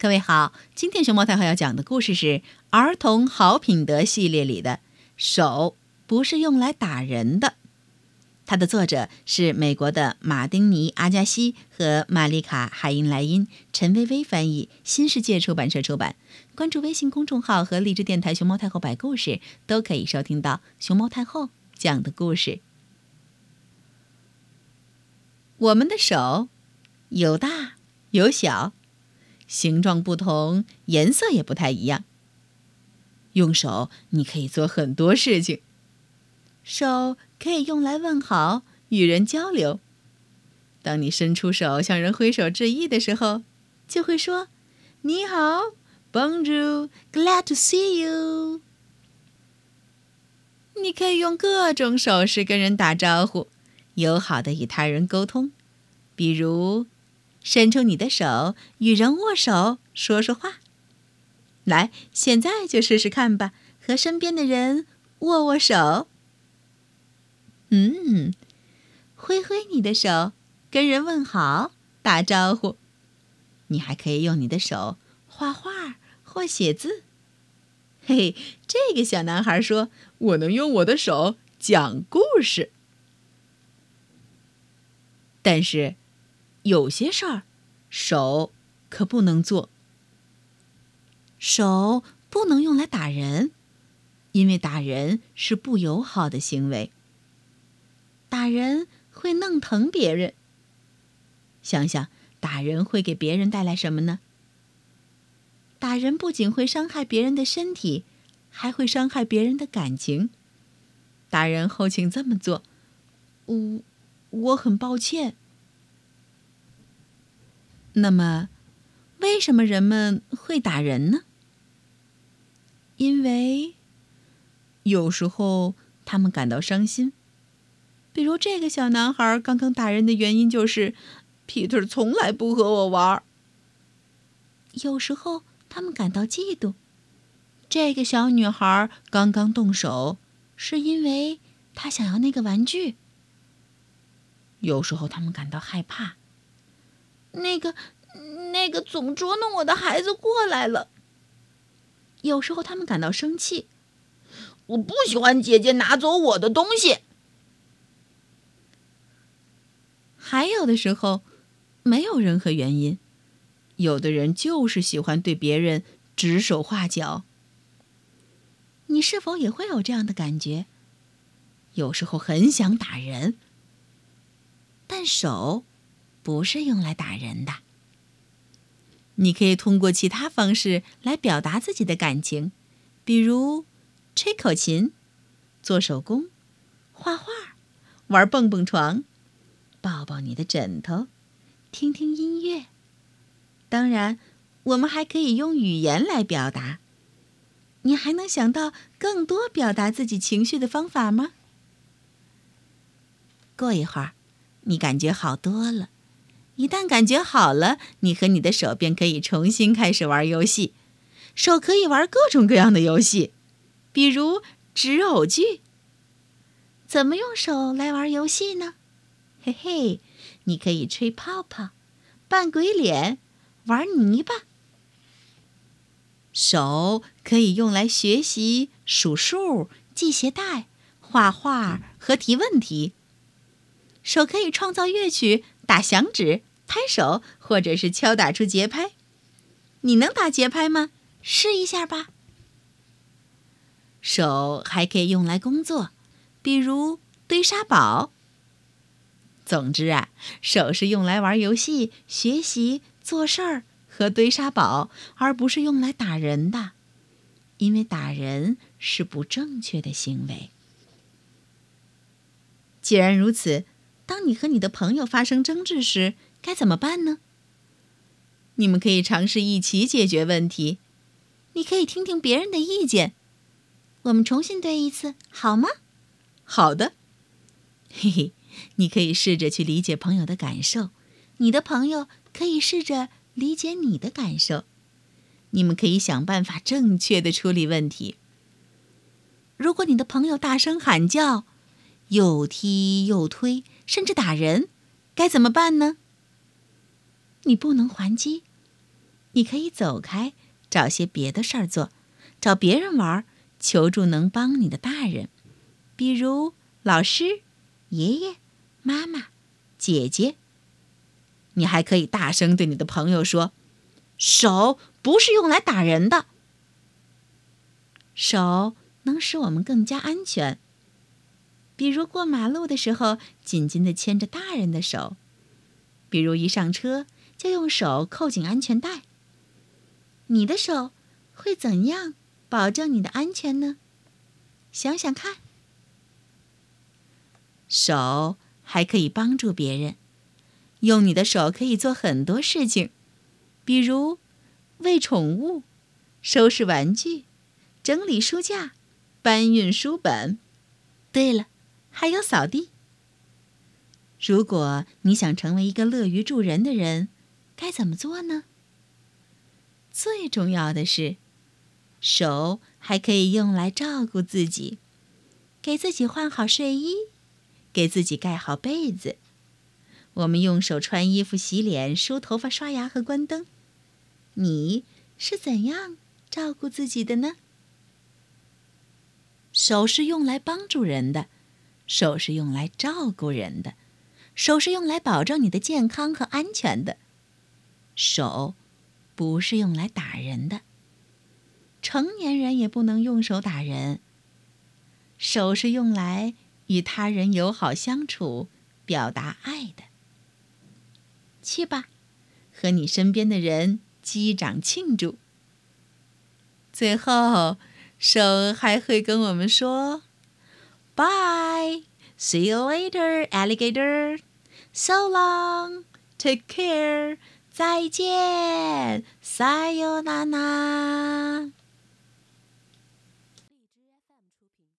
各位好，今天熊猫太后要讲的故事是《儿童好品德》系列里的“手不是用来打人的”。它的作者是美国的马丁尼·阿加西和玛丽卡·海因莱因，陈薇薇翻译，新世界出版社出版。关注微信公众号和荔枝电台“熊猫太后摆故事”，都可以收听到熊猫太后讲的故事。我们的手有大有小。形状不同，颜色也不太一样。用手，你可以做很多事情。手可以用来问好、与人交流。当你伸出手向人挥手致意的时候，就会说：“你好，Bonjour，Glad to see you。”你可以用各种手势跟人打招呼，友好的与他人沟通，比如。伸出你的手，与人握手，说说话。来，现在就试试看吧，和身边的人握握手。嗯，挥挥你的手，跟人问好，打招呼。你还可以用你的手画画或写字。嘿，这个小男孩说：“我能用我的手讲故事。”但是。有些事儿，手可不能做。手不能用来打人，因为打人是不友好的行为。打人会弄疼别人。想想，打人会给别人带来什么呢？打人不仅会伤害别人的身体，还会伤害别人的感情。打人后，请这么做。我，我很抱歉。那么，为什么人们会打人呢？因为有时候他们感到伤心。比如这个小男孩刚刚打人的原因就是 Peter 从来不和我玩。有时候他们感到嫉妒。这个小女孩刚刚动手是因为她想要那个玩具。有时候他们感到害怕。那个，那个总捉弄我的孩子过来了。有时候他们感到生气，我不喜欢姐姐拿走我的东西。还有的时候，没有任何原因，有的人就是喜欢对别人指手画脚。你是否也会有这样的感觉？有时候很想打人，但手。不是用来打人的。你可以通过其他方式来表达自己的感情，比如吹口琴、做手工、画画、玩蹦蹦床、抱抱你的枕头、听听音乐。当然，我们还可以用语言来表达。你还能想到更多表达自己情绪的方法吗？过一会儿，你感觉好多了。一旦感觉好了，你和你的手便可以重新开始玩游戏。手可以玩各种各样的游戏，比如纸偶剧。怎么用手来玩游戏呢？嘿嘿，你可以吹泡泡、扮鬼脸、玩泥巴。手可以用来学习数数、系鞋带、画画和提问题。手可以创造乐曲、打响指。拍手，或者是敲打出节拍，你能打节拍吗？试一下吧。手还可以用来工作，比如堆沙堡。总之啊，手是用来玩游戏、学习、做事儿和堆沙堡，而不是用来打人的，因为打人是不正确的行为。既然如此，当你和你的朋友发生争执时，该怎么办呢？你们可以尝试一起解决问题。你可以听听别人的意见。我们重新对一次，好吗？好的。嘿嘿，你可以试着去理解朋友的感受，你的朋友可以试着理解你的感受。你们可以想办法正确的处理问题。如果你的朋友大声喊叫，又踢又推，甚至打人，该怎么办呢？你不能还击，你可以走开，找些别的事儿做，找别人玩，求助能帮你的大人，比如老师、爷爷、妈妈、姐姐。你还可以大声对你的朋友说：“手不是用来打人的，手能使我们更加安全。比如过马路的时候，紧紧地牵着大人的手；比如一上车就用手扣紧安全带。你的手会怎样保证你的安全呢？想想看，手还可以帮助别人。”用你的手可以做很多事情，比如喂宠物、收拾玩具、整理书架、搬运书本。对了，还有扫地。如果你想成为一个乐于助人的人，该怎么做呢？最重要的是，手还可以用来照顾自己，给自己换好睡衣，给自己盖好被子。我们用手穿衣服、洗脸、梳头发、刷牙和关灯。你是怎样照顾自己的呢？手是用来帮助人的，手是用来照顾人的，手是用来保证你的健康和安全的。手不是用来打人的，成年人也不能用手打人。手是用来与他人友好相处、表达爱的。去吧，和你身边的人击掌庆祝。最后，手还会跟我们说 ：“Bye, see you later, alligator. So long, take care. 再见，撒由那拉。”